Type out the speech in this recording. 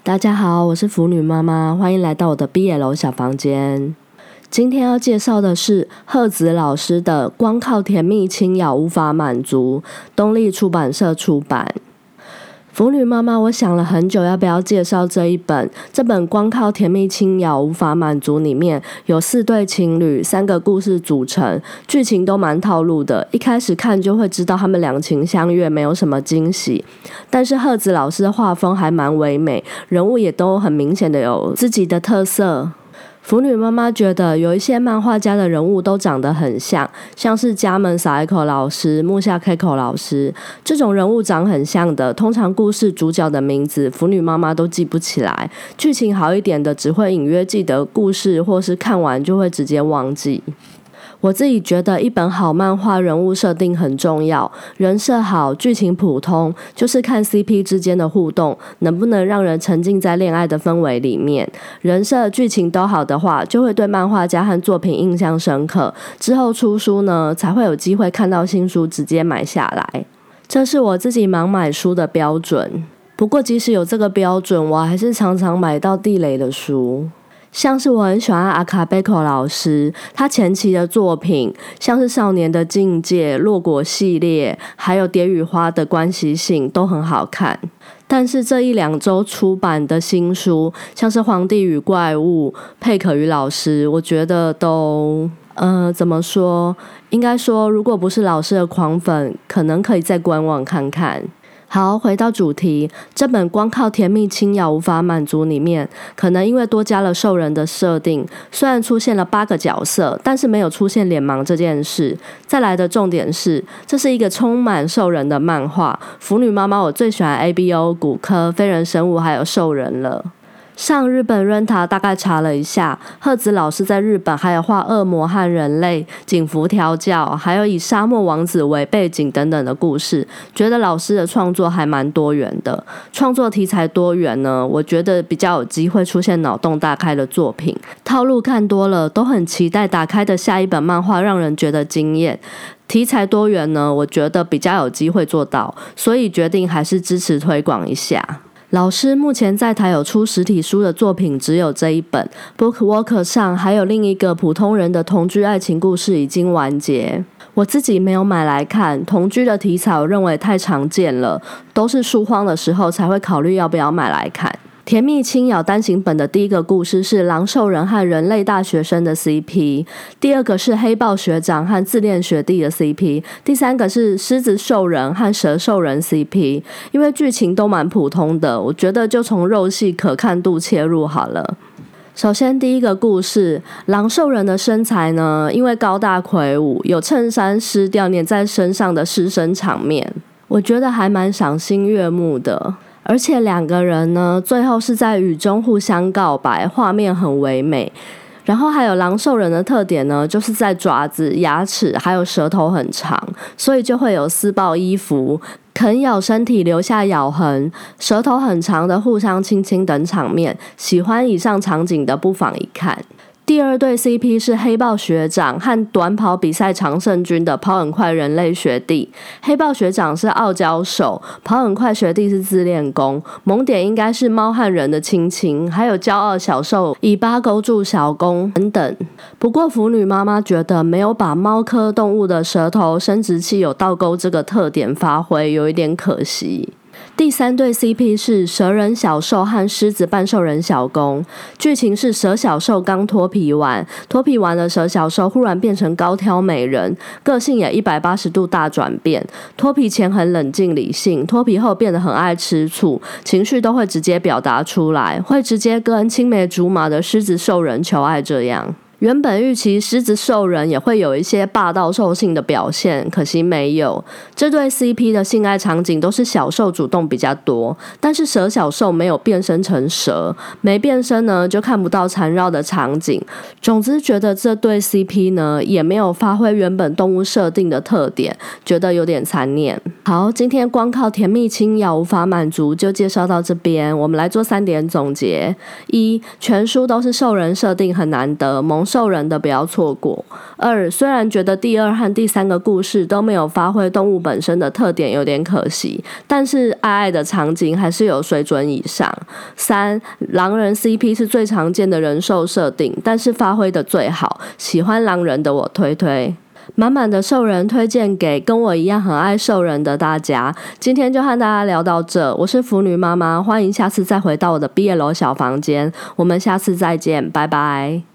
大家好，我是腐女妈妈，欢迎来到我的 BL 小房间。今天要介绍的是贺子老师的《光靠甜蜜轻咬无法满足》，东立出版社出版。腐女妈妈，我想了很久，要不要介绍这一本？这本光靠甜蜜轻咬无法满足，里面有四对情侣，三个故事组成，剧情都蛮套路的。一开始看就会知道他们两情相悦，没有什么惊喜。但是贺子老师的画风还蛮唯美，人物也都很明显的有自己的特色。腐女妈妈觉得有一些漫画家的人物都长得很像，像是家门撒一口老师、木下开口老师这种人物长很像的，通常故事主角的名字腐女妈妈都记不起来，剧情好一点的只会隐约记得故事，或是看完就会直接忘记。我自己觉得，一本好漫画人物设定很重要，人设好，剧情普通，就是看 CP 之间的互动能不能让人沉浸在恋爱的氛围里面。人设、剧情都好的话，就会对漫画家和作品印象深刻。之后出书呢，才会有机会看到新书，直接买下来。这是我自己盲买书的标准。不过，即使有这个标准，我还是常常买到地雷的书。像是我很喜欢阿卡贝克老师，他前期的作品，像是《少年的境界》、《洛果》系列，还有《蝶与花的关系性》都很好看。但是这一两周出版的新书，像是《皇帝与怪物》、佩可与老师，我觉得都，呃，怎么说？应该说，如果不是老师的狂粉，可能可以再观望看看。好，回到主题，这本光靠甜蜜轻咬无法满足里面，可能因为多加了兽人的设定，虽然出现了八个角色，但是没有出现脸盲这件事。再来的重点是，这是一个充满兽人的漫画。腐女妈妈，我最喜欢 A B O、骨科、非人生物还有兽人了。上日本 Renta 大概查了一下，赫子老师在日本还有画恶魔和人类、警服调教，还有以沙漠王子为背景等等的故事，觉得老师的创作还蛮多元的。创作题材多元呢，我觉得比较有机会出现脑洞大开的作品。套路看多了，都很期待打开的下一本漫画让人觉得惊艳。题材多元呢，我觉得比较有机会做到，所以决定还是支持推广一下。老师目前在台有出实体书的作品只有这一本，Bookwalker 上还有另一个普通人的同居爱情故事已经完结。我自己没有买来看，同居的题材我认为太常见了，都是书荒的时候才会考虑要不要买来看。甜蜜轻咬单行本的第一个故事是狼兽人和人类大学生的 CP，第二个是黑豹学长和自恋学弟的 CP，第三个是狮子兽人和蛇兽人 CP。因为剧情都蛮普通的，我觉得就从肉系可看度切入好了。首先第一个故事，狼兽人的身材呢，因为高大魁梧，有衬衫湿掉粘在身上的湿身场面，我觉得还蛮赏心悦目的。而且两个人呢，最后是在雨中互相告白，画面很唯美。然后还有狼兽人的特点呢，就是在爪子、牙齿还有舌头很长，所以就会有撕爆衣服、啃咬身体留下咬痕、舌头很长的互相亲亲等场面。喜欢以上场景的，不妨一看。第二对 CP 是黑豹学长和短跑比赛常胜军的跑很快人类学弟。黑豹学长是傲娇手，跑很快学弟是自恋攻。萌点应该是猫和人的亲情，还有骄傲小兽尾巴勾住小攻等等。不过腐女妈妈觉得没有把猫科动物的舌头生殖器有倒钩这个特点发挥，有一点可惜。第三对 CP 是蛇人小兽和狮子半兽人小公。剧情是蛇小兽刚脱皮完，脱皮完的蛇小兽忽然变成高挑美人，个性也一百八十度大转变。脱皮前很冷静理性，脱皮后变得很爱吃醋，情绪都会直接表达出来，会直接跟青梅竹马的狮子兽人求爱这样。原本预期狮子兽人也会有一些霸道兽性的表现，可惜没有。这对 CP 的性爱场景都是小兽主动比较多，但是蛇小兽没有变身成蛇，没变身呢就看不到缠绕的场景。总之觉得这对 CP 呢也没有发挥原本动物设定的特点，觉得有点残念。好，今天光靠甜蜜轻咬无法满足，就介绍到这边。我们来做三点总结：一，全书都是兽人设定很难得萌。兽人的不要错过。二，虽然觉得第二和第三个故事都没有发挥动物本身的特点，有点可惜，但是爱爱的场景还是有水准以上。三，狼人 CP 是最常见的人兽设定，但是发挥的最好，喜欢狼人的我推推。满满的兽人推荐给跟我一样很爱兽人的大家。今天就和大家聊到这，我是腐女妈妈，欢迎下次再回到我的毕业楼小房间，我们下次再见，拜拜。